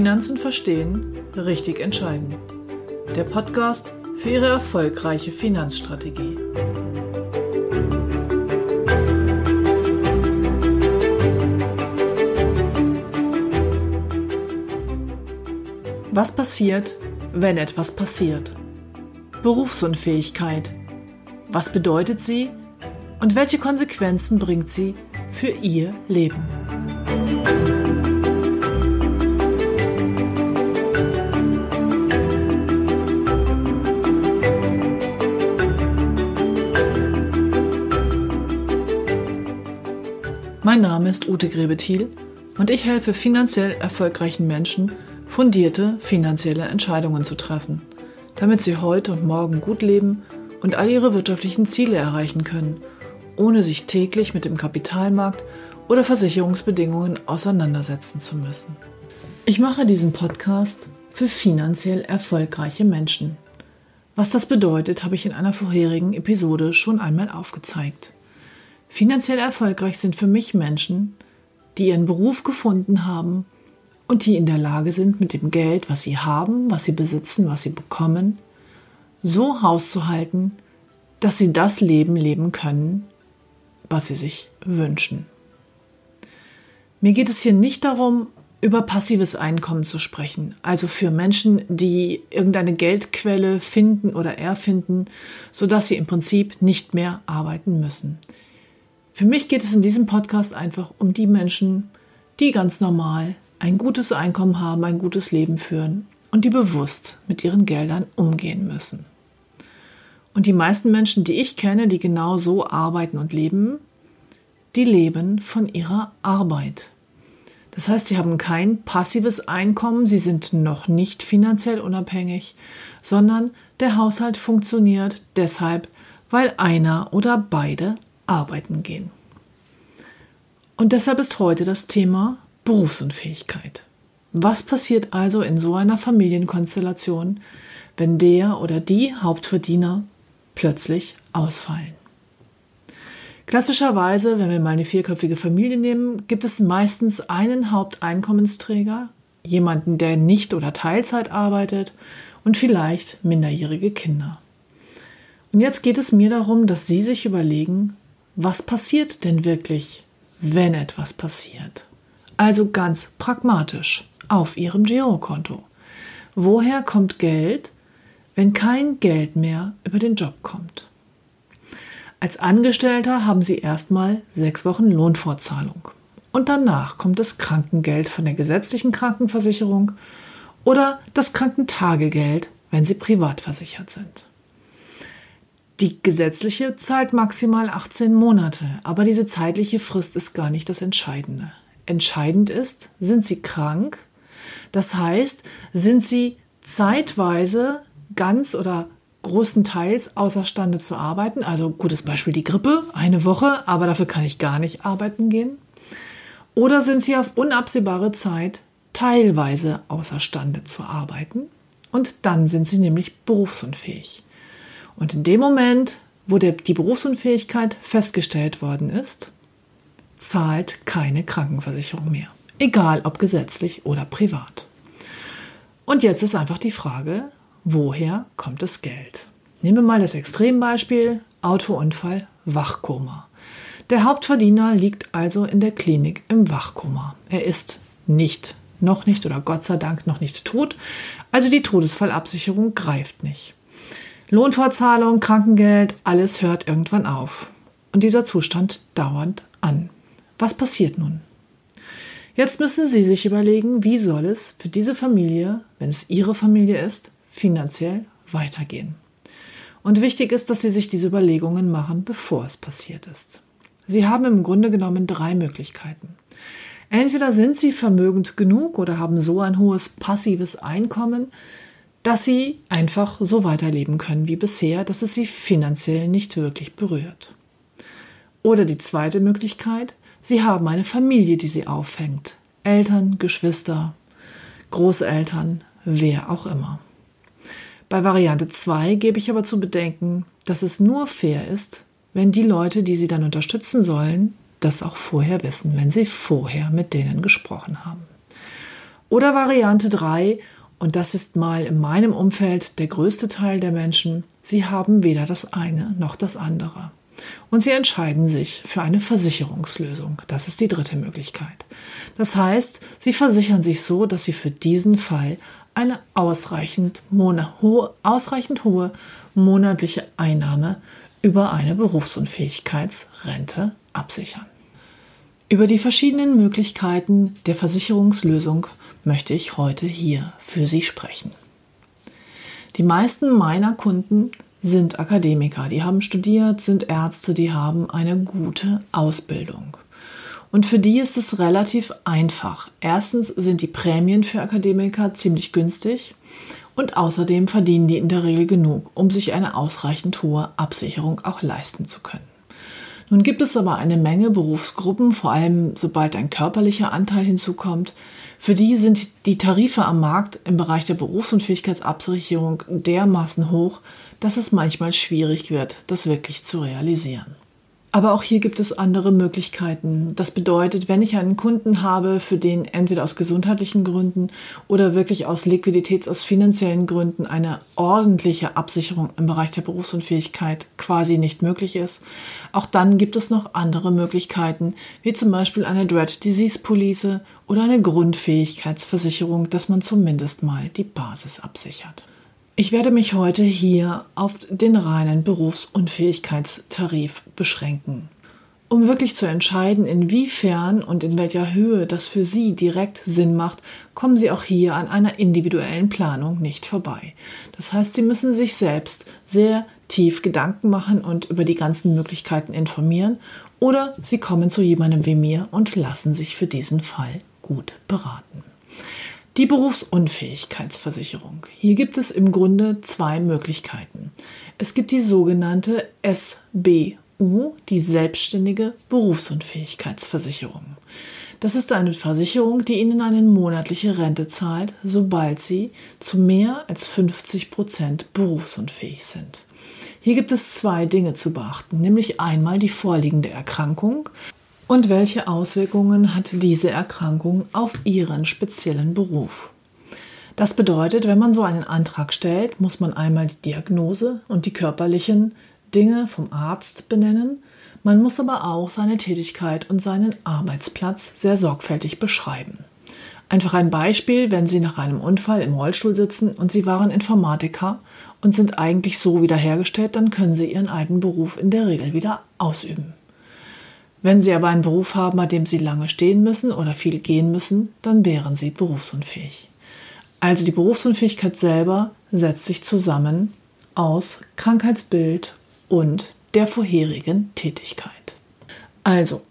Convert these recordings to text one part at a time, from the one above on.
Finanzen verstehen, richtig entscheiden. Der Podcast für Ihre erfolgreiche Finanzstrategie. Was passiert, wenn etwas passiert? Berufsunfähigkeit. Was bedeutet sie und welche Konsequenzen bringt sie für Ihr Leben? Mein Name ist Ute Grebethiel und ich helfe finanziell erfolgreichen Menschen, fundierte finanzielle Entscheidungen zu treffen, damit sie heute und morgen gut leben und all ihre wirtschaftlichen Ziele erreichen können, ohne sich täglich mit dem Kapitalmarkt oder Versicherungsbedingungen auseinandersetzen zu müssen. Ich mache diesen Podcast für finanziell erfolgreiche Menschen. Was das bedeutet, habe ich in einer vorherigen Episode schon einmal aufgezeigt. Finanziell erfolgreich sind für mich Menschen, die ihren Beruf gefunden haben und die in der Lage sind, mit dem Geld, was sie haben, was sie besitzen, was sie bekommen, so hauszuhalten, dass sie das Leben leben können, was sie sich wünschen. Mir geht es hier nicht darum, über passives Einkommen zu sprechen, also für Menschen, die irgendeine Geldquelle finden oder erfinden, sodass sie im Prinzip nicht mehr arbeiten müssen. Für mich geht es in diesem Podcast einfach um die Menschen, die ganz normal ein gutes Einkommen haben, ein gutes Leben führen und die bewusst mit ihren Geldern umgehen müssen. Und die meisten Menschen, die ich kenne, die genau so arbeiten und leben, die leben von ihrer Arbeit. Das heißt, sie haben kein passives Einkommen, sie sind noch nicht finanziell unabhängig, sondern der Haushalt funktioniert deshalb, weil einer oder beide arbeiten gehen. Und deshalb ist heute das Thema Berufsunfähigkeit. Was passiert also in so einer Familienkonstellation, wenn der oder die Hauptverdiener plötzlich ausfallen? Klassischerweise, wenn wir mal eine vierköpfige Familie nehmen, gibt es meistens einen Haupteinkommensträger, jemanden, der nicht oder Teilzeit arbeitet und vielleicht minderjährige Kinder. Und jetzt geht es mir darum, dass Sie sich überlegen, was passiert denn wirklich, wenn etwas passiert? Also ganz pragmatisch auf Ihrem Girokonto. Woher kommt Geld, wenn kein Geld mehr über den Job kommt? Als Angestellter haben Sie erstmal sechs Wochen Lohnfortzahlung. Und danach kommt das Krankengeld von der gesetzlichen Krankenversicherung oder das Krankentagegeld, wenn Sie privat versichert sind. Die gesetzliche zahlt maximal 18 Monate, aber diese zeitliche Frist ist gar nicht das Entscheidende. Entscheidend ist, sind Sie krank? Das heißt, sind Sie zeitweise ganz oder großenteils außerstande zu arbeiten? Also gutes Beispiel die Grippe, eine Woche, aber dafür kann ich gar nicht arbeiten gehen. Oder sind Sie auf unabsehbare Zeit teilweise außerstande zu arbeiten? Und dann sind Sie nämlich berufsunfähig. Und in dem Moment, wo der, die Berufsunfähigkeit festgestellt worden ist, zahlt keine Krankenversicherung mehr. Egal ob gesetzlich oder privat. Und jetzt ist einfach die Frage, woher kommt das Geld? Nehmen wir mal das Extrembeispiel Autounfall, Wachkoma. Der Hauptverdiener liegt also in der Klinik im Wachkoma. Er ist nicht, noch nicht oder Gott sei Dank noch nicht tot, also die Todesfallabsicherung greift nicht. Lohnfortzahlung, Krankengeld, alles hört irgendwann auf. Und dieser Zustand dauert an. Was passiert nun? Jetzt müssen Sie sich überlegen, wie soll es für diese Familie, wenn es Ihre Familie ist, finanziell weitergehen. Und wichtig ist, dass Sie sich diese Überlegungen machen, bevor es passiert ist. Sie haben im Grunde genommen drei Möglichkeiten. Entweder sind Sie vermögend genug oder haben so ein hohes passives Einkommen, dass sie einfach so weiterleben können wie bisher, dass es sie finanziell nicht wirklich berührt. Oder die zweite Möglichkeit, sie haben eine Familie, die sie auffängt. Eltern, Geschwister, Großeltern, wer auch immer. Bei Variante 2 gebe ich aber zu bedenken, dass es nur fair ist, wenn die Leute, die sie dann unterstützen sollen, das auch vorher wissen, wenn sie vorher mit denen gesprochen haben. Oder Variante 3, und das ist mal in meinem Umfeld der größte Teil der Menschen, sie haben weder das eine noch das andere. Und sie entscheiden sich für eine Versicherungslösung. Das ist die dritte Möglichkeit. Das heißt, sie versichern sich so, dass sie für diesen Fall eine ausreichend, hohe, ausreichend hohe monatliche Einnahme über eine Berufsunfähigkeitsrente absichern. Über die verschiedenen Möglichkeiten der Versicherungslösung möchte ich heute hier für Sie sprechen. Die meisten meiner Kunden sind Akademiker, die haben studiert, sind Ärzte, die haben eine gute Ausbildung. Und für die ist es relativ einfach. Erstens sind die Prämien für Akademiker ziemlich günstig und außerdem verdienen die in der Regel genug, um sich eine ausreichend hohe Absicherung auch leisten zu können. Nun gibt es aber eine Menge Berufsgruppen, vor allem sobald ein körperlicher Anteil hinzukommt, für die sind die Tarife am Markt im Bereich der Berufsunfähigkeitsabsicherung dermaßen hoch, dass es manchmal schwierig wird, das wirklich zu realisieren. Aber auch hier gibt es andere Möglichkeiten. Das bedeutet, wenn ich einen Kunden habe, für den entweder aus gesundheitlichen Gründen oder wirklich aus Liquiditäts-, aus finanziellen Gründen eine ordentliche Absicherung im Bereich der Berufsunfähigkeit quasi nicht möglich ist, auch dann gibt es noch andere Möglichkeiten, wie zum Beispiel eine Dread Disease Police oder eine Grundfähigkeitsversicherung, dass man zumindest mal die Basis absichert. Ich werde mich heute hier auf den reinen Berufsunfähigkeitstarif beschränken. Um wirklich zu entscheiden, inwiefern und in welcher Höhe das für Sie direkt Sinn macht, kommen Sie auch hier an einer individuellen Planung nicht vorbei. Das heißt, Sie müssen sich selbst sehr tief Gedanken machen und über die ganzen Möglichkeiten informieren oder Sie kommen zu jemandem wie mir und lassen sich für diesen Fall gut beraten. Die Berufsunfähigkeitsversicherung. Hier gibt es im Grunde zwei Möglichkeiten. Es gibt die sogenannte SBU, die selbstständige Berufsunfähigkeitsversicherung. Das ist eine Versicherung, die Ihnen eine monatliche Rente zahlt, sobald Sie zu mehr als 50 Prozent berufsunfähig sind. Hier gibt es zwei Dinge zu beachten, nämlich einmal die vorliegende Erkrankung und welche Auswirkungen hat diese Erkrankung auf Ihren speziellen Beruf. Das bedeutet, wenn man so einen Antrag stellt, muss man einmal die Diagnose und die körperlichen Dinge vom Arzt benennen. Man muss aber auch seine Tätigkeit und seinen Arbeitsplatz sehr sorgfältig beschreiben. Einfach ein Beispiel, wenn Sie nach einem Unfall im Rollstuhl sitzen und Sie waren Informatiker und sind eigentlich so wiederhergestellt, dann können Sie Ihren alten Beruf in der Regel wieder ausüben. Wenn Sie aber einen Beruf haben, bei dem Sie lange stehen müssen oder viel gehen müssen, dann wären Sie berufsunfähig. Also die Berufsunfähigkeit selber setzt sich zusammen aus Krankheitsbild und der vorherigen Tätigkeit. Also,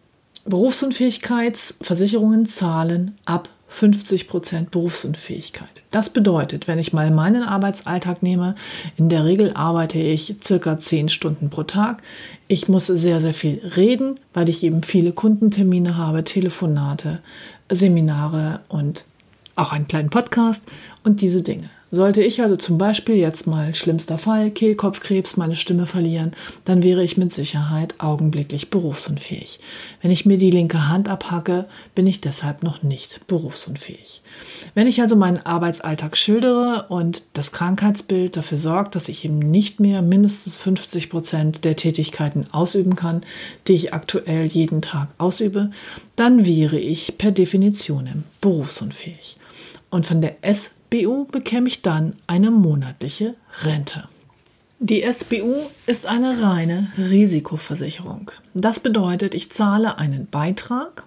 Berufsunfähigkeitsversicherungen zahlen ab 50 Prozent Berufsunfähigkeit. Das bedeutet, wenn ich mal meinen Arbeitsalltag nehme, in der Regel arbeite ich circa 10 Stunden pro Tag. Ich muss sehr, sehr viel reden, weil ich eben viele Kundentermine habe, Telefonate, Seminare und auch einen kleinen Podcast und diese Dinge. Sollte ich also zum Beispiel jetzt mal schlimmster Fall Kehlkopfkrebs meine Stimme verlieren, dann wäre ich mit Sicherheit augenblicklich berufsunfähig. Wenn ich mir die linke Hand abhacke, bin ich deshalb noch nicht berufsunfähig. Wenn ich also meinen Arbeitsalltag schildere und das Krankheitsbild dafür sorgt, dass ich eben nicht mehr mindestens 50 Prozent der Tätigkeiten ausüben kann, die ich aktuell jeden Tag ausübe, dann wäre ich per Definition berufsunfähig. Und von der S SBU bekäme ich dann eine monatliche Rente. Die SBU ist eine reine Risikoversicherung. Das bedeutet, ich zahle einen Beitrag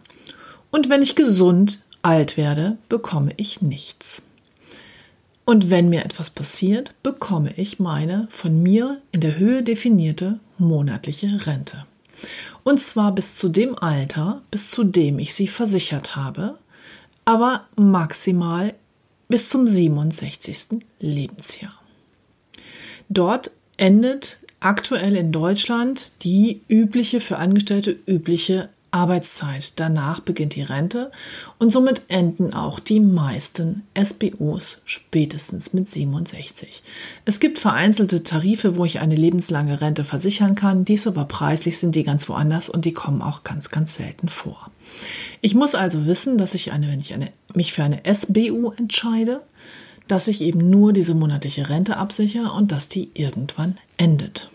und wenn ich gesund alt werde, bekomme ich nichts. Und wenn mir etwas passiert, bekomme ich meine von mir in der Höhe definierte monatliche Rente. Und zwar bis zu dem Alter, bis zu dem ich sie versichert habe, aber maximal bis zum 67. Lebensjahr. Dort endet aktuell in Deutschland die übliche für Angestellte übliche Arbeitszeit. Danach beginnt die Rente und somit enden auch die meisten SBOs spätestens mit 67. Es gibt vereinzelte Tarife, wo ich eine lebenslange Rente versichern kann. Dies aber preislich sind die ganz woanders und die kommen auch ganz, ganz selten vor. Ich muss also wissen, dass ich eine, wenn ich eine, mich für eine SBU entscheide, dass ich eben nur diese monatliche Rente absichere und dass die irgendwann endet.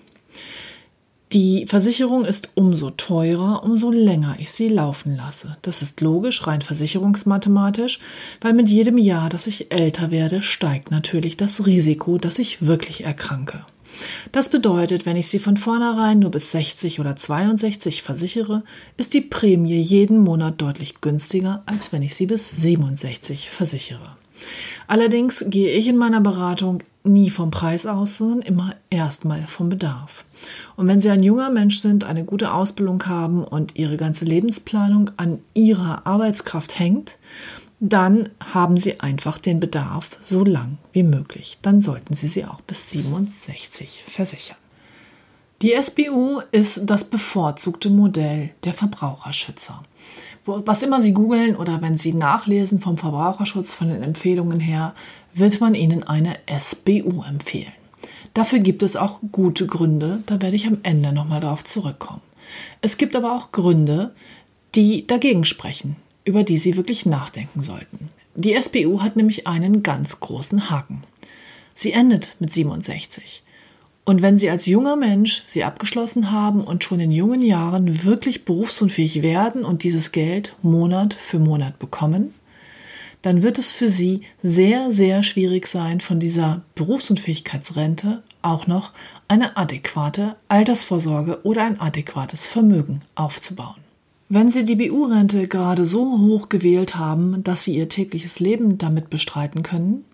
Die Versicherung ist umso teurer, umso länger ich sie laufen lasse. Das ist logisch, rein versicherungsmathematisch, weil mit jedem Jahr, dass ich älter werde, steigt natürlich das Risiko, dass ich wirklich erkranke. Das bedeutet, wenn ich sie von vornherein nur bis 60 oder 62 versichere, ist die Prämie jeden Monat deutlich günstiger, als wenn ich sie bis 67 versichere. Allerdings gehe ich in meiner Beratung nie vom Preis aus, sondern immer erstmal vom Bedarf. Und wenn Sie ein junger Mensch sind, eine gute Ausbildung haben und Ihre ganze Lebensplanung an Ihrer Arbeitskraft hängt, dann haben Sie einfach den Bedarf so lang wie möglich. Dann sollten Sie sie auch bis 67 versichern. Die SBU ist das bevorzugte Modell der Verbraucherschützer. Was immer Sie googeln oder wenn Sie nachlesen vom Verbraucherschutz, von den Empfehlungen her, wird man Ihnen eine SBU empfehlen. Dafür gibt es auch gute Gründe, da werde ich am Ende nochmal darauf zurückkommen. Es gibt aber auch Gründe, die dagegen sprechen, über die Sie wirklich nachdenken sollten. Die SBU hat nämlich einen ganz großen Haken. Sie endet mit 67. Und wenn Sie als junger Mensch sie abgeschlossen haben und schon in jungen Jahren wirklich berufsunfähig werden und dieses Geld Monat für Monat bekommen, dann wird es für Sie sehr, sehr schwierig sein, von dieser Berufsunfähigkeitsrente auch noch eine adäquate Altersvorsorge oder ein adäquates Vermögen aufzubauen. Wenn Sie die BU-Rente gerade so hoch gewählt haben, dass Sie Ihr tägliches Leben damit bestreiten können,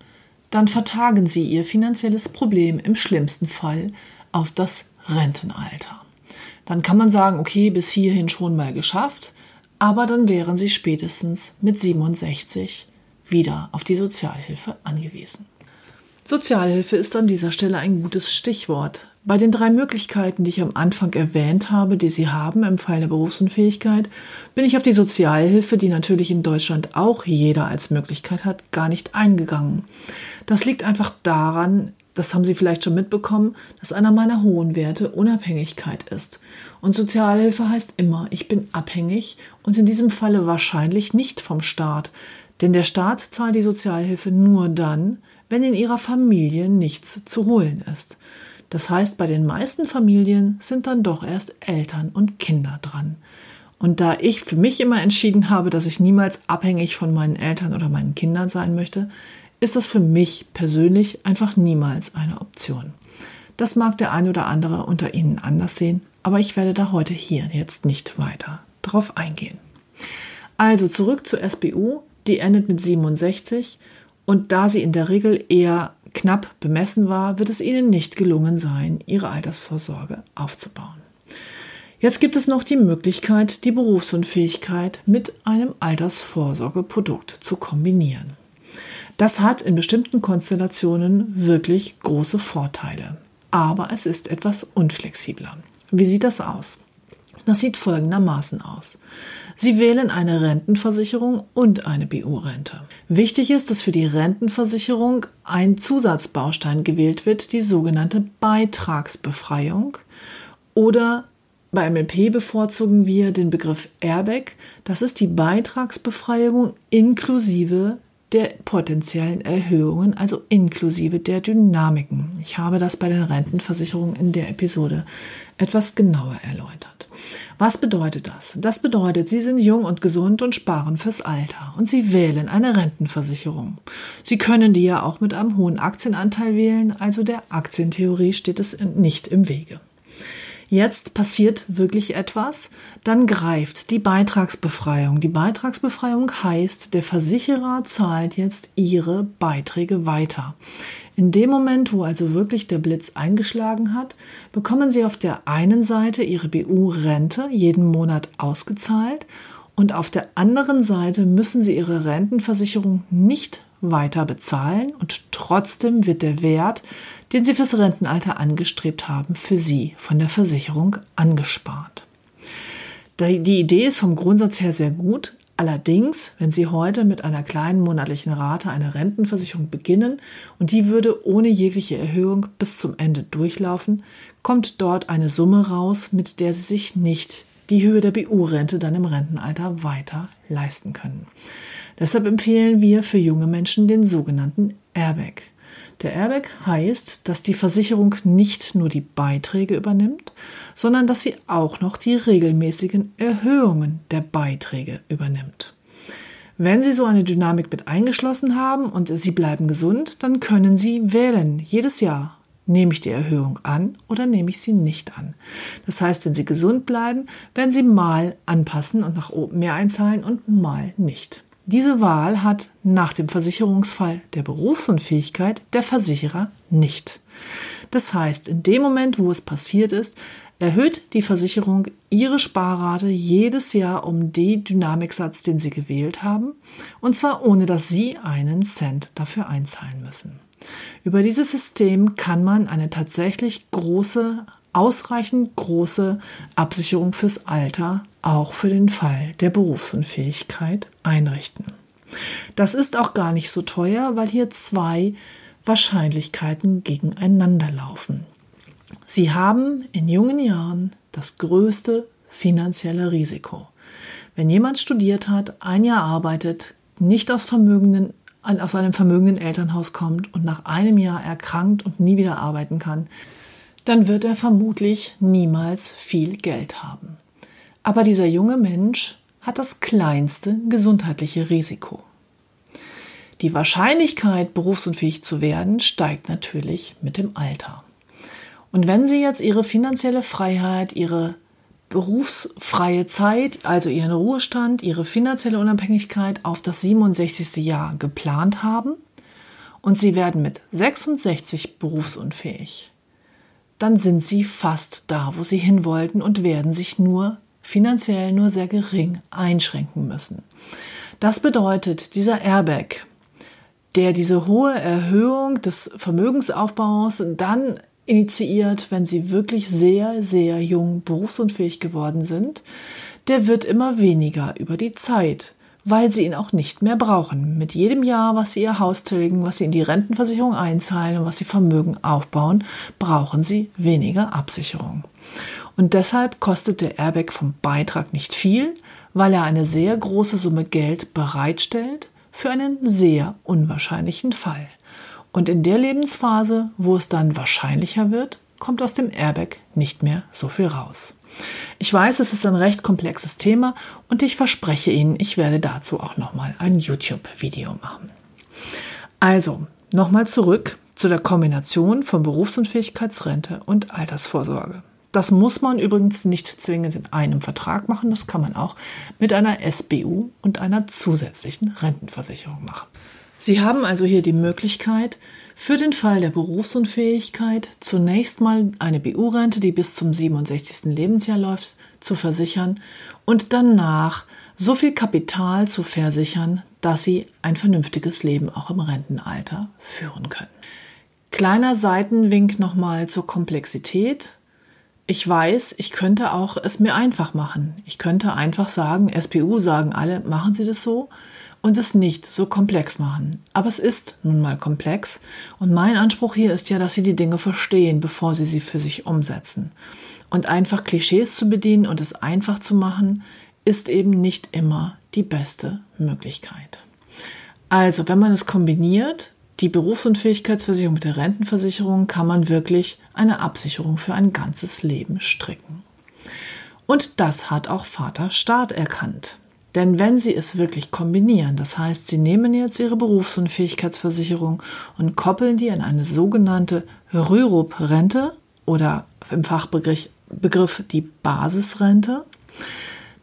dann vertagen Sie Ihr finanzielles Problem im schlimmsten Fall auf das Rentenalter. Dann kann man sagen, okay, bis hierhin schon mal geschafft, aber dann wären Sie spätestens mit 67 wieder auf die Sozialhilfe angewiesen. Sozialhilfe ist an dieser Stelle ein gutes Stichwort. Bei den drei Möglichkeiten, die ich am Anfang erwähnt habe, die Sie haben im Fall der Berufsunfähigkeit, bin ich auf die Sozialhilfe, die natürlich in Deutschland auch jeder als Möglichkeit hat, gar nicht eingegangen. Das liegt einfach daran, das haben Sie vielleicht schon mitbekommen, dass einer meiner hohen Werte Unabhängigkeit ist. Und Sozialhilfe heißt immer, ich bin abhängig und in diesem Falle wahrscheinlich nicht vom Staat, denn der Staat zahlt die Sozialhilfe nur dann, wenn in ihrer Familie nichts zu holen ist. Das heißt, bei den meisten Familien sind dann doch erst Eltern und Kinder dran. Und da ich für mich immer entschieden habe, dass ich niemals abhängig von meinen Eltern oder meinen Kindern sein möchte, ist das für mich persönlich einfach niemals eine Option. Das mag der ein oder andere unter Ihnen anders sehen, aber ich werde da heute hier jetzt nicht weiter drauf eingehen. Also zurück zur SBU, die endet mit 67 und da sie in der Regel eher knapp bemessen war, wird es ihnen nicht gelungen sein, ihre Altersvorsorge aufzubauen. Jetzt gibt es noch die Möglichkeit, die Berufsunfähigkeit mit einem Altersvorsorgeprodukt zu kombinieren. Das hat in bestimmten Konstellationen wirklich große Vorteile, aber es ist etwas unflexibler. Wie sieht das aus? Das sieht folgendermaßen aus. Sie wählen eine Rentenversicherung und eine BU-Rente. Wichtig ist, dass für die Rentenversicherung ein Zusatzbaustein gewählt wird, die sogenannte Beitragsbefreiung oder bei MLP bevorzugen wir den Begriff Airbag. Das ist die Beitragsbefreiung inklusive der potenziellen Erhöhungen, also inklusive der Dynamiken. Ich habe das bei den Rentenversicherungen in der Episode etwas genauer erläutert. Was bedeutet das? Das bedeutet, Sie sind jung und gesund und sparen fürs Alter und Sie wählen eine Rentenversicherung. Sie können die ja auch mit einem hohen Aktienanteil wählen, also der Aktientheorie steht es nicht im Wege jetzt passiert wirklich etwas, dann greift die Beitragsbefreiung. Die Beitragsbefreiung heißt, der Versicherer zahlt jetzt ihre Beiträge weiter. In dem Moment, wo also wirklich der Blitz eingeschlagen hat, bekommen Sie auf der einen Seite Ihre BU-Rente jeden Monat ausgezahlt und auf der anderen Seite müssen Sie Ihre Rentenversicherung nicht weiter bezahlen und trotzdem wird der Wert, den Sie fürs Rentenalter angestrebt haben, für Sie von der Versicherung angespart. Die Idee ist vom Grundsatz her sehr gut. Allerdings, wenn Sie heute mit einer kleinen monatlichen Rate eine Rentenversicherung beginnen und die würde ohne jegliche Erhöhung bis zum Ende durchlaufen, kommt dort eine Summe raus, mit der Sie sich nicht die Höhe der BU-Rente dann im Rentenalter weiter leisten können. Deshalb empfehlen wir für junge Menschen den sogenannten Airbag. Der Airbag heißt, dass die Versicherung nicht nur die Beiträge übernimmt, sondern dass sie auch noch die regelmäßigen Erhöhungen der Beiträge übernimmt. Wenn Sie so eine Dynamik mit eingeschlossen haben und Sie bleiben gesund, dann können Sie wählen jedes Jahr. Nehme ich die Erhöhung an oder nehme ich sie nicht an? Das heißt, wenn Sie gesund bleiben, werden Sie mal anpassen und nach oben mehr einzahlen und mal nicht. Diese Wahl hat nach dem Versicherungsfall der Berufsunfähigkeit der Versicherer nicht. Das heißt, in dem Moment, wo es passiert ist, erhöht die Versicherung ihre Sparrate jedes Jahr um den Dynamiksatz, den sie gewählt haben, und zwar ohne dass sie einen Cent dafür einzahlen müssen. Über dieses System kann man eine tatsächlich große ausreichend große Absicherung fürs Alter, auch für den Fall der Berufsunfähigkeit einrichten. Das ist auch gar nicht so teuer, weil hier zwei Wahrscheinlichkeiten gegeneinander laufen. Sie haben in jungen Jahren das größte finanzielle Risiko. Wenn jemand studiert hat, ein Jahr arbeitet, nicht aus, vermögenden, aus einem vermögenden Elternhaus kommt und nach einem Jahr erkrankt und nie wieder arbeiten kann, dann wird er vermutlich niemals viel Geld haben. Aber dieser junge Mensch hat das kleinste gesundheitliche Risiko. Die Wahrscheinlichkeit, berufsunfähig zu werden, steigt natürlich mit dem Alter. Und wenn Sie jetzt Ihre finanzielle Freiheit, Ihre berufsfreie Zeit, also Ihren Ruhestand, Ihre finanzielle Unabhängigkeit auf das 67. Jahr geplant haben und Sie werden mit 66 berufsunfähig, dann sind sie fast da, wo sie hin wollten und werden sich nur finanziell nur sehr gering einschränken müssen. Das bedeutet, dieser Airbag, der diese hohe Erhöhung des Vermögensaufbaus dann initiiert, wenn sie wirklich sehr, sehr jung berufsunfähig geworden sind, der wird immer weniger über die Zeit weil sie ihn auch nicht mehr brauchen. Mit jedem Jahr, was sie ihr Haus tilgen, was sie in die Rentenversicherung einzahlen und was sie Vermögen aufbauen, brauchen sie weniger Absicherung. Und deshalb kostet der Airbag vom Beitrag nicht viel, weil er eine sehr große Summe Geld bereitstellt für einen sehr unwahrscheinlichen Fall. Und in der Lebensphase, wo es dann wahrscheinlicher wird, kommt aus dem Airbag nicht mehr so viel raus. Ich weiß, es ist ein recht komplexes Thema und ich verspreche Ihnen, ich werde dazu auch nochmal ein YouTube-Video machen. Also, nochmal zurück zu der Kombination von Berufsunfähigkeitsrente und Altersvorsorge. Das muss man übrigens nicht zwingend in einem Vertrag machen, das kann man auch mit einer SBU und einer zusätzlichen Rentenversicherung machen. Sie haben also hier die Möglichkeit, für den Fall der Berufsunfähigkeit zunächst mal eine BU-Rente, die bis zum 67. Lebensjahr läuft, zu versichern und danach so viel Kapital zu versichern, dass sie ein vernünftiges Leben auch im Rentenalter führen können. Kleiner Seitenwink nochmal zur Komplexität. Ich weiß, ich könnte auch es mir einfach machen. Ich könnte einfach sagen, SPU sagen alle, machen Sie das so und es nicht so komplex machen. Aber es ist nun mal komplex und mein Anspruch hier ist ja, dass Sie die Dinge verstehen, bevor Sie sie für sich umsetzen. Und einfach Klischees zu bedienen und es einfach zu machen, ist eben nicht immer die beste Möglichkeit. Also, wenn man es kombiniert, die Berufsunfähigkeitsversicherung mit der Rentenversicherung, kann man wirklich eine Absicherung für ein ganzes Leben stricken. Und das hat auch Vater Staat erkannt. Denn wenn Sie es wirklich kombinieren, das heißt, Sie nehmen jetzt Ihre Berufsunfähigkeitsversicherung und koppeln die an eine sogenannte Rürup-Rente oder im Fachbegriff Begriff die Basisrente,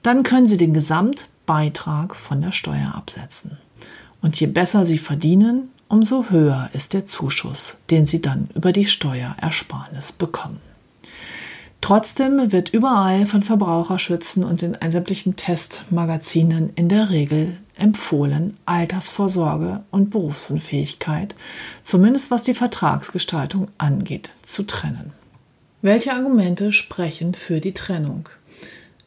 dann können Sie den Gesamtbeitrag von der Steuer absetzen. Und je besser Sie verdienen, umso höher ist der Zuschuss, den Sie dann über die Steuerersparnis bekommen. Trotzdem wird überall von Verbraucherschützen und in sämtlichen Testmagazinen in der Regel empfohlen, Altersvorsorge und Berufsunfähigkeit, zumindest was die Vertragsgestaltung angeht, zu trennen. Welche Argumente sprechen für die Trennung?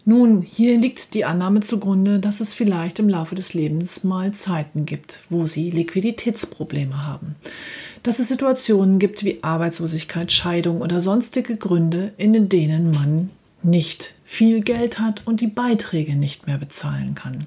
Nun, hier liegt die Annahme zugrunde, dass es vielleicht im Laufe des Lebens mal Zeiten gibt, wo Sie Liquiditätsprobleme haben. Dass es Situationen gibt wie Arbeitslosigkeit, Scheidung oder sonstige Gründe, in denen man nicht viel Geld hat und die Beiträge nicht mehr bezahlen kann.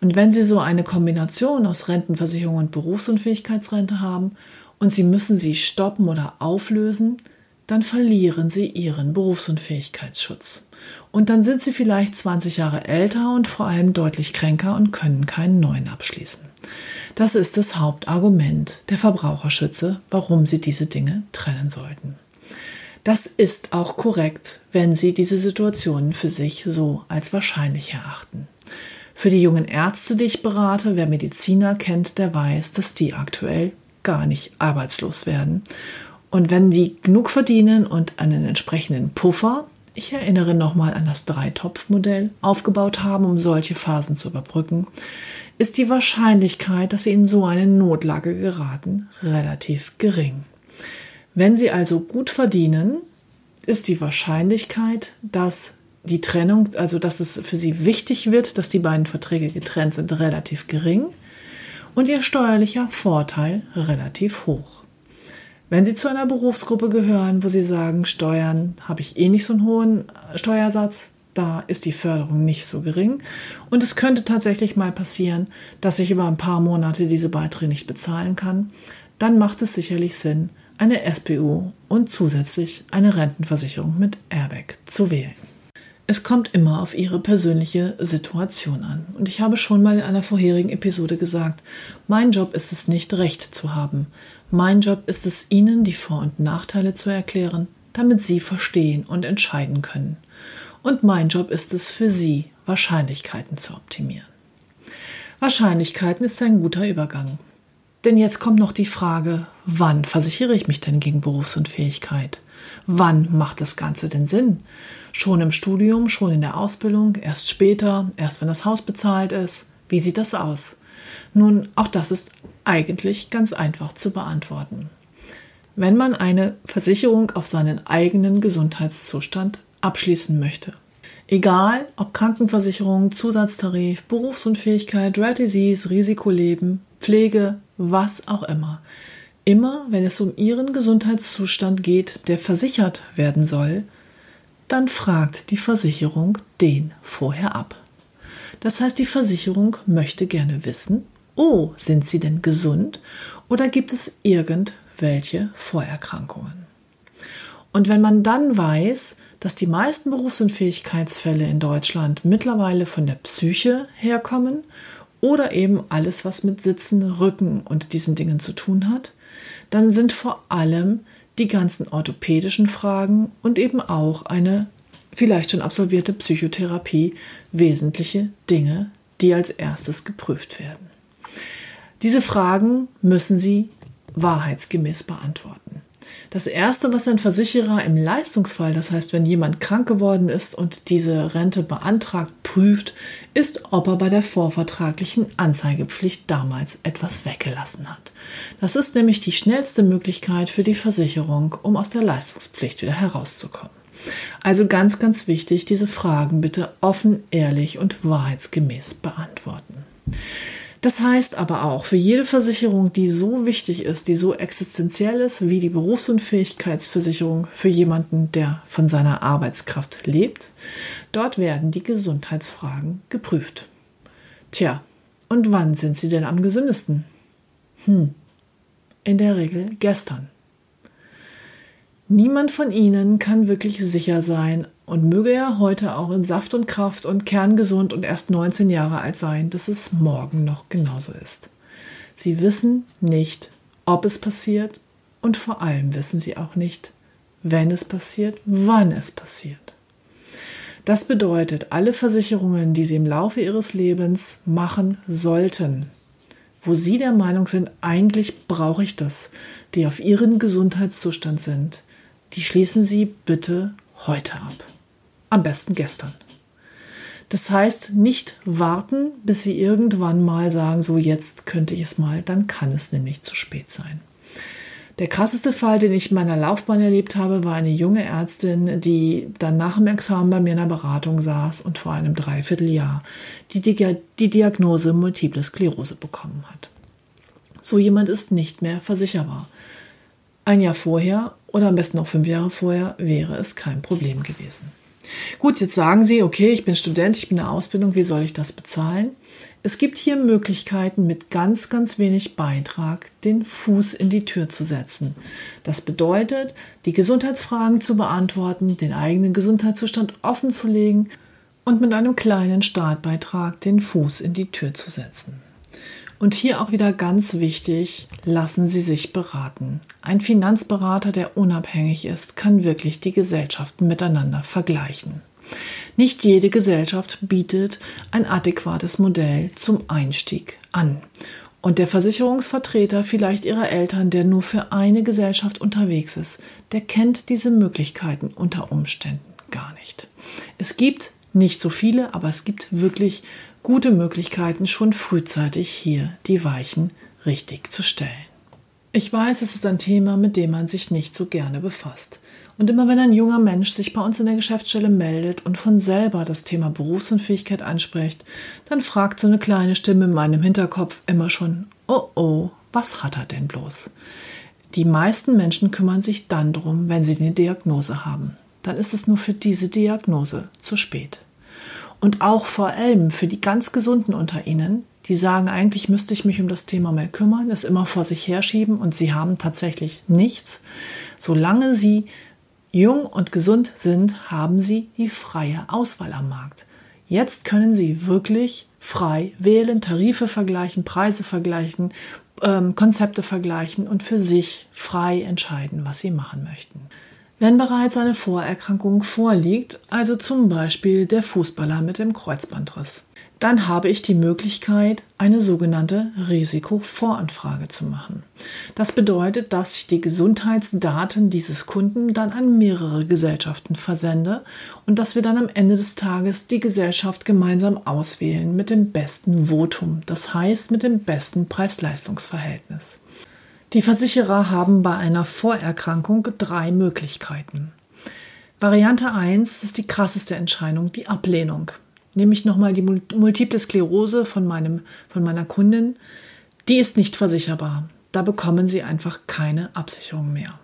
Und wenn Sie so eine Kombination aus Rentenversicherung und Berufsunfähigkeitsrente haben und Sie müssen sie stoppen oder auflösen, dann verlieren Sie Ihren Berufsunfähigkeitsschutz. Und dann sind Sie vielleicht 20 Jahre älter und vor allem deutlich kränker und können keinen neuen abschließen. Das ist das Hauptargument der Verbraucherschütze, warum Sie diese Dinge trennen sollten. Das ist auch korrekt, wenn Sie diese Situationen für sich so als wahrscheinlich erachten. Für die jungen Ärzte, die ich berate, wer Mediziner kennt, der weiß, dass die aktuell gar nicht arbeitslos werden. Und wenn die genug verdienen und einen entsprechenden Puffer, ich erinnere nochmal an das Dreitopf-Modell, aufgebaut haben, um solche Phasen zu überbrücken, ist die Wahrscheinlichkeit, dass sie in so eine Notlage geraten, relativ gering. Wenn Sie also gut verdienen, ist die Wahrscheinlichkeit, dass die Trennung, also dass es für Sie wichtig wird, dass die beiden Verträge getrennt sind, relativ gering und Ihr steuerlicher Vorteil relativ hoch. Wenn Sie zu einer Berufsgruppe gehören, wo Sie sagen, Steuern habe ich eh nicht so einen hohen Steuersatz, da ist die Förderung nicht so gering. Und es könnte tatsächlich mal passieren, dass ich über ein paar Monate diese Beiträge nicht bezahlen kann. Dann macht es sicherlich Sinn, eine SPU und zusätzlich eine Rentenversicherung mit Airbag zu wählen. Es kommt immer auf Ihre persönliche Situation an. Und ich habe schon mal in einer vorherigen Episode gesagt, mein Job ist es nicht, Recht zu haben. Mein Job ist es, Ihnen die Vor- und Nachteile zu erklären, damit Sie verstehen und entscheiden können. Und mein Job ist es für Sie, Wahrscheinlichkeiten zu optimieren. Wahrscheinlichkeiten ist ein guter Übergang. Denn jetzt kommt noch die Frage, wann versichere ich mich denn gegen Berufsunfähigkeit? Wann macht das Ganze denn Sinn? Schon im Studium, schon in der Ausbildung, erst später, erst wenn das Haus bezahlt ist? Wie sieht das aus? Nun, auch das ist eigentlich ganz einfach zu beantworten. Wenn man eine Versicherung auf seinen eigenen Gesundheitszustand abschließen möchte. Egal ob Krankenversicherung, Zusatztarif, Berufsunfähigkeit, Rare Disease, Risikoleben, Pflege, was auch immer. Immer wenn es um Ihren Gesundheitszustand geht, der versichert werden soll, dann fragt die Versicherung den vorher ab. Das heißt, die Versicherung möchte gerne wissen, oh, sind Sie denn gesund oder gibt es irgendwelche Vorerkrankungen? Und wenn man dann weiß, dass die meisten Berufsunfähigkeitsfälle in Deutschland mittlerweile von der Psyche herkommen oder eben alles, was mit Sitzen, Rücken und diesen Dingen zu tun hat, dann sind vor allem die ganzen orthopädischen Fragen und eben auch eine vielleicht schon absolvierte Psychotherapie wesentliche Dinge, die als erstes geprüft werden. Diese Fragen müssen Sie wahrheitsgemäß beantworten. Das Erste, was ein Versicherer im Leistungsfall, das heißt, wenn jemand krank geworden ist und diese Rente beantragt, prüft, ist, ob er bei der vorvertraglichen Anzeigepflicht damals etwas weggelassen hat. Das ist nämlich die schnellste Möglichkeit für die Versicherung, um aus der Leistungspflicht wieder herauszukommen. Also ganz, ganz wichtig, diese Fragen bitte offen, ehrlich und wahrheitsgemäß beantworten. Das heißt aber auch, für jede Versicherung, die so wichtig ist, die so existenziell ist wie die Berufsunfähigkeitsversicherung für jemanden, der von seiner Arbeitskraft lebt, dort werden die Gesundheitsfragen geprüft. Tja, und wann sind sie denn am gesündesten? Hm, in der Regel gestern. Niemand von ihnen kann wirklich sicher sein und möge er heute auch in Saft und Kraft und kerngesund und erst 19 Jahre alt sein, dass es morgen noch genauso ist. Sie wissen nicht, ob es passiert und vor allem wissen sie auch nicht, wenn es passiert, wann es passiert. Das bedeutet, alle Versicherungen, die Sie im Laufe Ihres Lebens machen sollten, wo Sie der Meinung sind, eigentlich brauche ich das, die auf Ihren Gesundheitszustand sind, die schließen Sie bitte heute ab. Am besten gestern. Das heißt, nicht warten, bis Sie irgendwann mal sagen, so jetzt könnte ich es mal, dann kann es nämlich zu spät sein. Der krasseste Fall, den ich in meiner Laufbahn erlebt habe, war eine junge Ärztin, die dann nach dem Examen bei mir in der Beratung saß und vor einem Dreivierteljahr die, die Diagnose Multiple Sklerose bekommen hat. So jemand ist nicht mehr versicherbar. Ein Jahr vorher oder am besten auch fünf Jahre vorher wäre es kein Problem gewesen. Gut, jetzt sagen Sie, okay, ich bin Student, ich bin in der Ausbildung, wie soll ich das bezahlen? Es gibt hier Möglichkeiten, mit ganz, ganz wenig Beitrag den Fuß in die Tür zu setzen. Das bedeutet, die Gesundheitsfragen zu beantworten, den eigenen Gesundheitszustand offen zu legen und mit einem kleinen Startbeitrag den Fuß in die Tür zu setzen. Und hier auch wieder ganz wichtig, lassen Sie sich beraten. Ein Finanzberater, der unabhängig ist, kann wirklich die Gesellschaften miteinander vergleichen. Nicht jede Gesellschaft bietet ein adäquates Modell zum Einstieg an. Und der Versicherungsvertreter vielleicht ihrer Eltern, der nur für eine Gesellschaft unterwegs ist, der kennt diese Möglichkeiten unter Umständen gar nicht. Es gibt nicht so viele, aber es gibt wirklich gute Möglichkeiten, schon frühzeitig hier die Weichen richtig zu stellen. Ich weiß, es ist ein Thema, mit dem man sich nicht so gerne befasst. Und immer wenn ein junger Mensch sich bei uns in der Geschäftsstelle meldet und von selber das Thema Berufsunfähigkeit anspricht, dann fragt so eine kleine Stimme in meinem Hinterkopf immer schon, oh oh, was hat er denn bloß? Die meisten Menschen kümmern sich dann drum, wenn sie eine Diagnose haben. Dann ist es nur für diese Diagnose zu spät. Und auch vor allem für die ganz Gesunden unter Ihnen, die sagen, eigentlich müsste ich mich um das Thema mal kümmern, es immer vor sich herschieben und sie haben tatsächlich nichts. Solange sie jung und gesund sind, haben sie die freie Auswahl am Markt. Jetzt können sie wirklich frei wählen, Tarife vergleichen, Preise vergleichen, ähm, Konzepte vergleichen und für sich frei entscheiden, was sie machen möchten. Wenn bereits eine Vorerkrankung vorliegt, also zum Beispiel der Fußballer mit dem Kreuzbandriss, dann habe ich die Möglichkeit, eine sogenannte Risikovoranfrage zu machen. Das bedeutet, dass ich die Gesundheitsdaten dieses Kunden dann an mehrere Gesellschaften versende und dass wir dann am Ende des Tages die Gesellschaft gemeinsam auswählen mit dem besten Votum, das heißt mit dem besten Preis-Leistungs-Verhältnis. Die Versicherer haben bei einer Vorerkrankung drei Möglichkeiten. Variante 1 ist die krasseste Entscheidung, die Ablehnung. Nehme ich nochmal die Multiple Sklerose von, meinem, von meiner Kundin. Die ist nicht versicherbar. Da bekommen Sie einfach keine Absicherung mehr.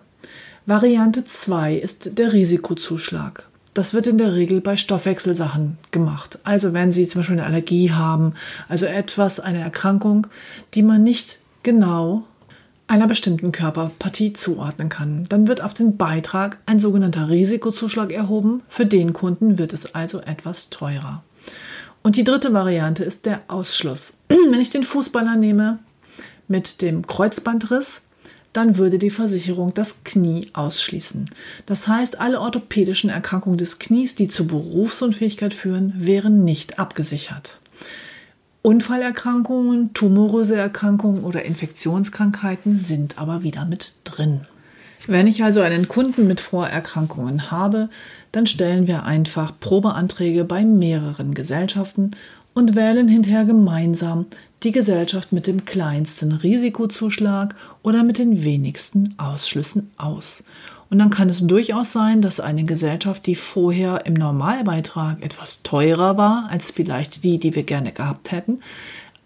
Variante 2 ist der Risikozuschlag. Das wird in der Regel bei Stoffwechselsachen gemacht. Also wenn Sie zum Beispiel eine Allergie haben, also etwas, eine Erkrankung, die man nicht genau einer bestimmten Körperpartie zuordnen kann. Dann wird auf den Beitrag ein sogenannter Risikozuschlag erhoben. Für den Kunden wird es also etwas teurer. Und die dritte Variante ist der Ausschluss. Wenn ich den Fußballer nehme mit dem Kreuzbandriss, dann würde die Versicherung das Knie ausschließen. Das heißt, alle orthopädischen Erkrankungen des Knies, die zur Berufsunfähigkeit führen, wären nicht abgesichert. Unfallerkrankungen, tumoröse Erkrankungen oder Infektionskrankheiten sind aber wieder mit drin. Wenn ich also einen Kunden mit Vorerkrankungen habe, dann stellen wir einfach Probeanträge bei mehreren Gesellschaften und wählen hinterher gemeinsam die Gesellschaft mit dem kleinsten Risikozuschlag oder mit den wenigsten Ausschlüssen aus. Und dann kann es durchaus sein, dass eine Gesellschaft, die vorher im Normalbeitrag etwas teurer war als vielleicht die, die wir gerne gehabt hätten,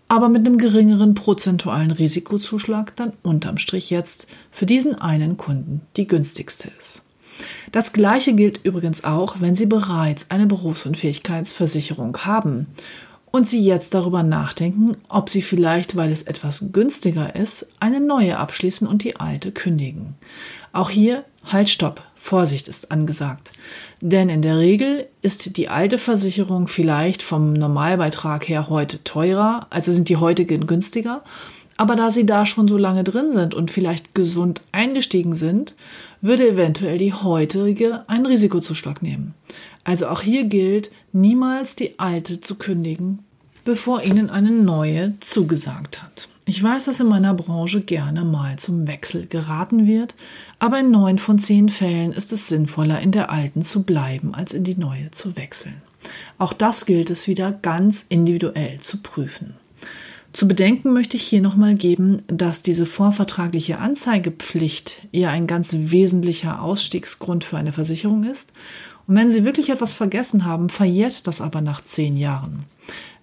aber mit einem geringeren prozentualen Risikozuschlag dann unterm Strich jetzt für diesen einen Kunden die günstigste ist. Das gleiche gilt übrigens auch, wenn Sie bereits eine Berufsunfähigkeitsversicherung haben und Sie jetzt darüber nachdenken, ob Sie vielleicht, weil es etwas günstiger ist, eine neue abschließen und die alte kündigen. Auch hier Halt, stopp. Vorsicht ist angesagt. Denn in der Regel ist die alte Versicherung vielleicht vom Normalbeitrag her heute teurer, also sind die heutigen günstiger. Aber da sie da schon so lange drin sind und vielleicht gesund eingestiegen sind, würde eventuell die heutige einen Risikozuschlag nehmen. Also auch hier gilt, niemals die alte zu kündigen, bevor ihnen eine neue zugesagt hat. Ich weiß, dass in meiner Branche gerne mal zum Wechsel geraten wird, aber in neun von zehn Fällen ist es sinnvoller, in der alten zu bleiben, als in die neue zu wechseln. Auch das gilt es wieder ganz individuell zu prüfen. Zu bedenken möchte ich hier nochmal geben, dass diese vorvertragliche Anzeigepflicht eher ein ganz wesentlicher Ausstiegsgrund für eine Versicherung ist. Und wenn Sie wirklich etwas vergessen haben, verjährt das aber nach zehn Jahren.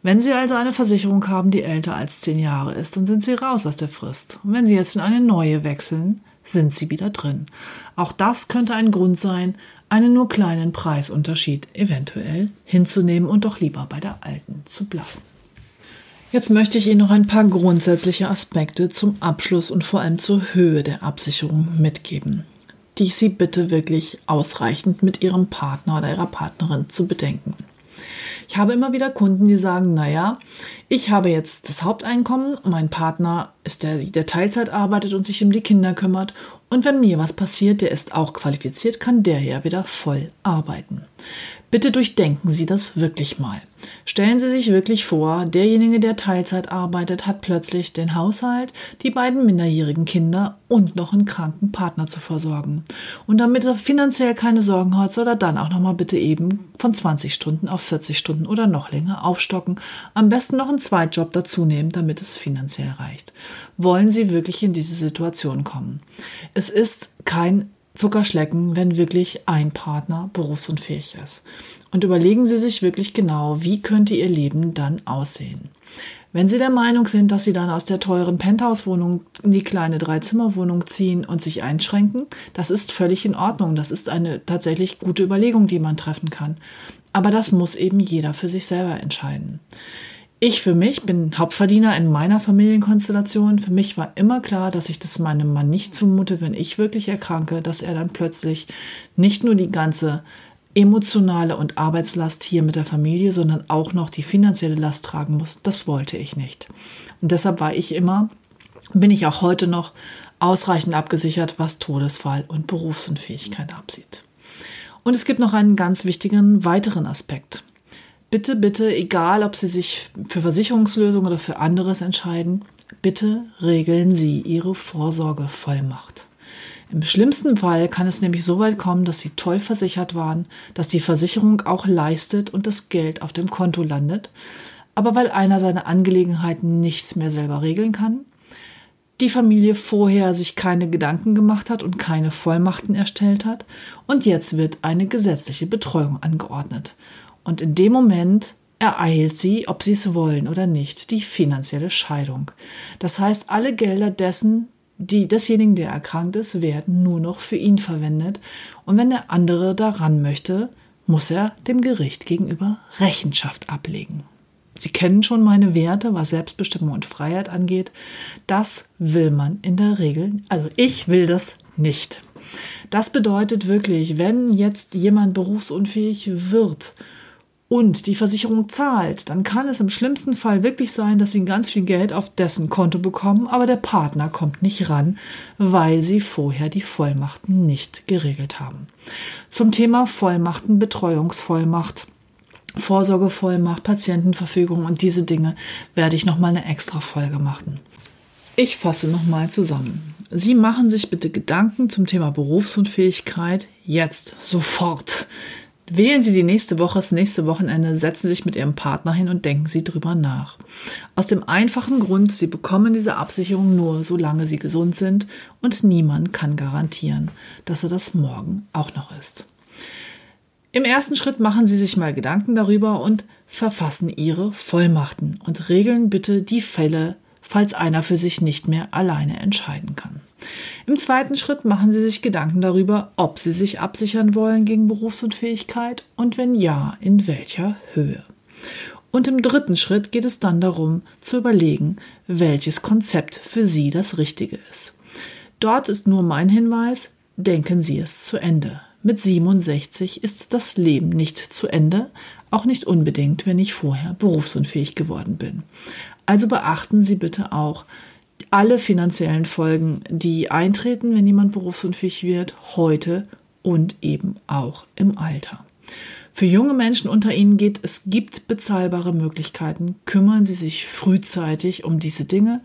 Wenn Sie also eine Versicherung haben, die älter als zehn Jahre ist, dann sind Sie raus aus der Frist. Und wenn Sie jetzt in eine neue wechseln, sind Sie wieder drin. Auch das könnte ein Grund sein, einen nur kleinen Preisunterschied eventuell hinzunehmen und doch lieber bei der alten zu bleiben. Jetzt möchte ich Ihnen noch ein paar grundsätzliche Aspekte zum Abschluss und vor allem zur Höhe der Absicherung mitgeben, die ich Sie bitte wirklich ausreichend mit Ihrem Partner oder Ihrer Partnerin zu bedenken. Ich habe immer wieder Kunden, die sagen, naja, ich habe jetzt das Haupteinkommen, mein Partner ist der, der Teilzeit arbeitet und sich um die Kinder kümmert und wenn mir was passiert, der ist auch qualifiziert, kann der ja wieder voll arbeiten. Bitte durchdenken Sie das wirklich mal. Stellen Sie sich wirklich vor, derjenige, der Teilzeit arbeitet, hat plötzlich den Haushalt, die beiden minderjährigen Kinder und noch einen kranken Partner zu versorgen. Und damit er finanziell keine Sorgen hat, soll er dann auch nochmal bitte eben von 20 Stunden auf 40 Stunden oder noch länger aufstocken. Am besten noch einen Zweitjob dazu nehmen, damit es finanziell reicht. Wollen Sie wirklich in diese Situation kommen? Es ist kein Zuckerschlecken, wenn wirklich ein Partner berufsunfähig ist. Und überlegen Sie sich wirklich genau, wie könnte Ihr Leben dann aussehen. Wenn Sie der Meinung sind, dass Sie dann aus der teuren Penthouse-Wohnung in die kleine Dreizimmerwohnung ziehen und sich einschränken, das ist völlig in Ordnung. Das ist eine tatsächlich gute Überlegung, die man treffen kann. Aber das muss eben jeder für sich selber entscheiden. Ich für mich bin Hauptverdiener in meiner Familienkonstellation. Für mich war immer klar, dass ich das meinem Mann nicht zumute, wenn ich wirklich erkranke, dass er dann plötzlich nicht nur die ganze emotionale und Arbeitslast hier mit der Familie, sondern auch noch die finanzielle Last tragen muss. Das wollte ich nicht. Und deshalb war ich immer, bin ich auch heute noch ausreichend abgesichert, was Todesfall und Berufsunfähigkeit absieht. Und es gibt noch einen ganz wichtigen weiteren Aspekt bitte, bitte, egal ob Sie sich für Versicherungslösungen oder für anderes entscheiden, bitte regeln Sie Ihre Vorsorgevollmacht. Im schlimmsten Fall kann es nämlich so weit kommen, dass Sie toll versichert waren, dass die Versicherung auch leistet und das Geld auf dem Konto landet, aber weil einer seine Angelegenheiten nicht mehr selber regeln kann, die Familie vorher sich keine Gedanken gemacht hat und keine Vollmachten erstellt hat und jetzt wird eine gesetzliche Betreuung angeordnet. Und in dem Moment ereilt sie, ob sie es wollen oder nicht, die finanzielle Scheidung. Das heißt, alle Gelder dessen, die desjenigen, der erkrankt ist, werden nur noch für ihn verwendet. Und wenn der andere daran möchte, muss er dem Gericht gegenüber Rechenschaft ablegen. Sie kennen schon meine Werte, was Selbstbestimmung und Freiheit angeht. Das will man in der Regel, also ich will das nicht. Das bedeutet wirklich, wenn jetzt jemand berufsunfähig wird und die Versicherung zahlt, dann kann es im schlimmsten Fall wirklich sein, dass sie ganz viel Geld auf dessen Konto bekommen, aber der Partner kommt nicht ran, weil sie vorher die Vollmachten nicht geregelt haben. Zum Thema Vollmachten, Betreuungsvollmacht. Vorsorgevollmacht, Patientenverfügung und diese Dinge werde ich nochmal eine extra Folge machen. Ich fasse nochmal zusammen. Sie machen sich bitte Gedanken zum Thema Berufsunfähigkeit jetzt, sofort. Wählen Sie die nächste Woche, das nächste Wochenende, setzen Sie sich mit Ihrem Partner hin und denken Sie drüber nach. Aus dem einfachen Grund, Sie bekommen diese Absicherung nur, solange Sie gesund sind und niemand kann garantieren, dass er das morgen auch noch ist. Im ersten Schritt machen Sie sich mal Gedanken darüber und verfassen Ihre Vollmachten und regeln bitte die Fälle, falls einer für sich nicht mehr alleine entscheiden kann. Im zweiten Schritt machen Sie sich Gedanken darüber, ob Sie sich absichern wollen gegen Berufsunfähigkeit und wenn ja, in welcher Höhe. Und im dritten Schritt geht es dann darum, zu überlegen, welches Konzept für Sie das Richtige ist. Dort ist nur mein Hinweis, denken Sie es zu Ende. Mit 67 ist das Leben nicht zu Ende, auch nicht unbedingt, wenn ich vorher berufsunfähig geworden bin. Also beachten Sie bitte auch, alle finanziellen Folgen, die eintreten, wenn jemand berufsunfähig wird, heute und eben auch im Alter. Für junge Menschen unter Ihnen geht, es gibt bezahlbare Möglichkeiten. Kümmern Sie sich frühzeitig um diese Dinge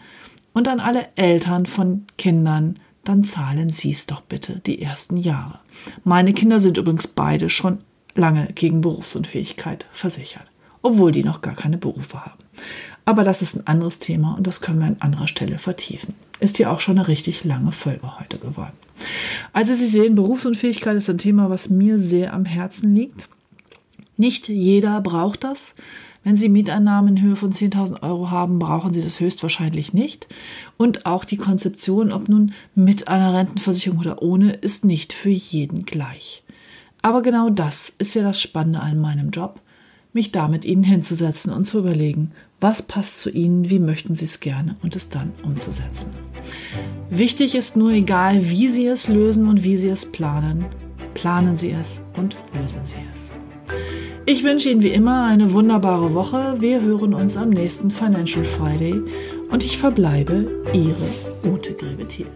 und an alle Eltern von Kindern, dann zahlen Sie es doch bitte die ersten Jahre. Meine Kinder sind übrigens beide schon lange gegen Berufsunfähigkeit versichert, obwohl die noch gar keine Berufe haben. Aber das ist ein anderes Thema und das können wir an anderer Stelle vertiefen. Ist ja auch schon eine richtig lange Folge heute geworden. Also Sie sehen, Berufsunfähigkeit ist ein Thema, was mir sehr am Herzen liegt. Nicht jeder braucht das. Wenn Sie Mieteinnahmen in Höhe von 10.000 Euro haben, brauchen Sie das höchstwahrscheinlich nicht. Und auch die Konzeption, ob nun mit einer Rentenversicherung oder ohne, ist nicht für jeden gleich. Aber genau das ist ja das Spannende an meinem Job, mich da mit Ihnen hinzusetzen und zu überlegen, was passt zu Ihnen, wie möchten Sie es gerne und es dann umzusetzen. Wichtig ist nur, egal wie Sie es lösen und wie Sie es planen, planen Sie es und lösen Sie es. Ich wünsche Ihnen wie immer eine wunderbare Woche. Wir hören uns am nächsten Financial Friday und ich verbleibe Ihre Ute Grebethiel.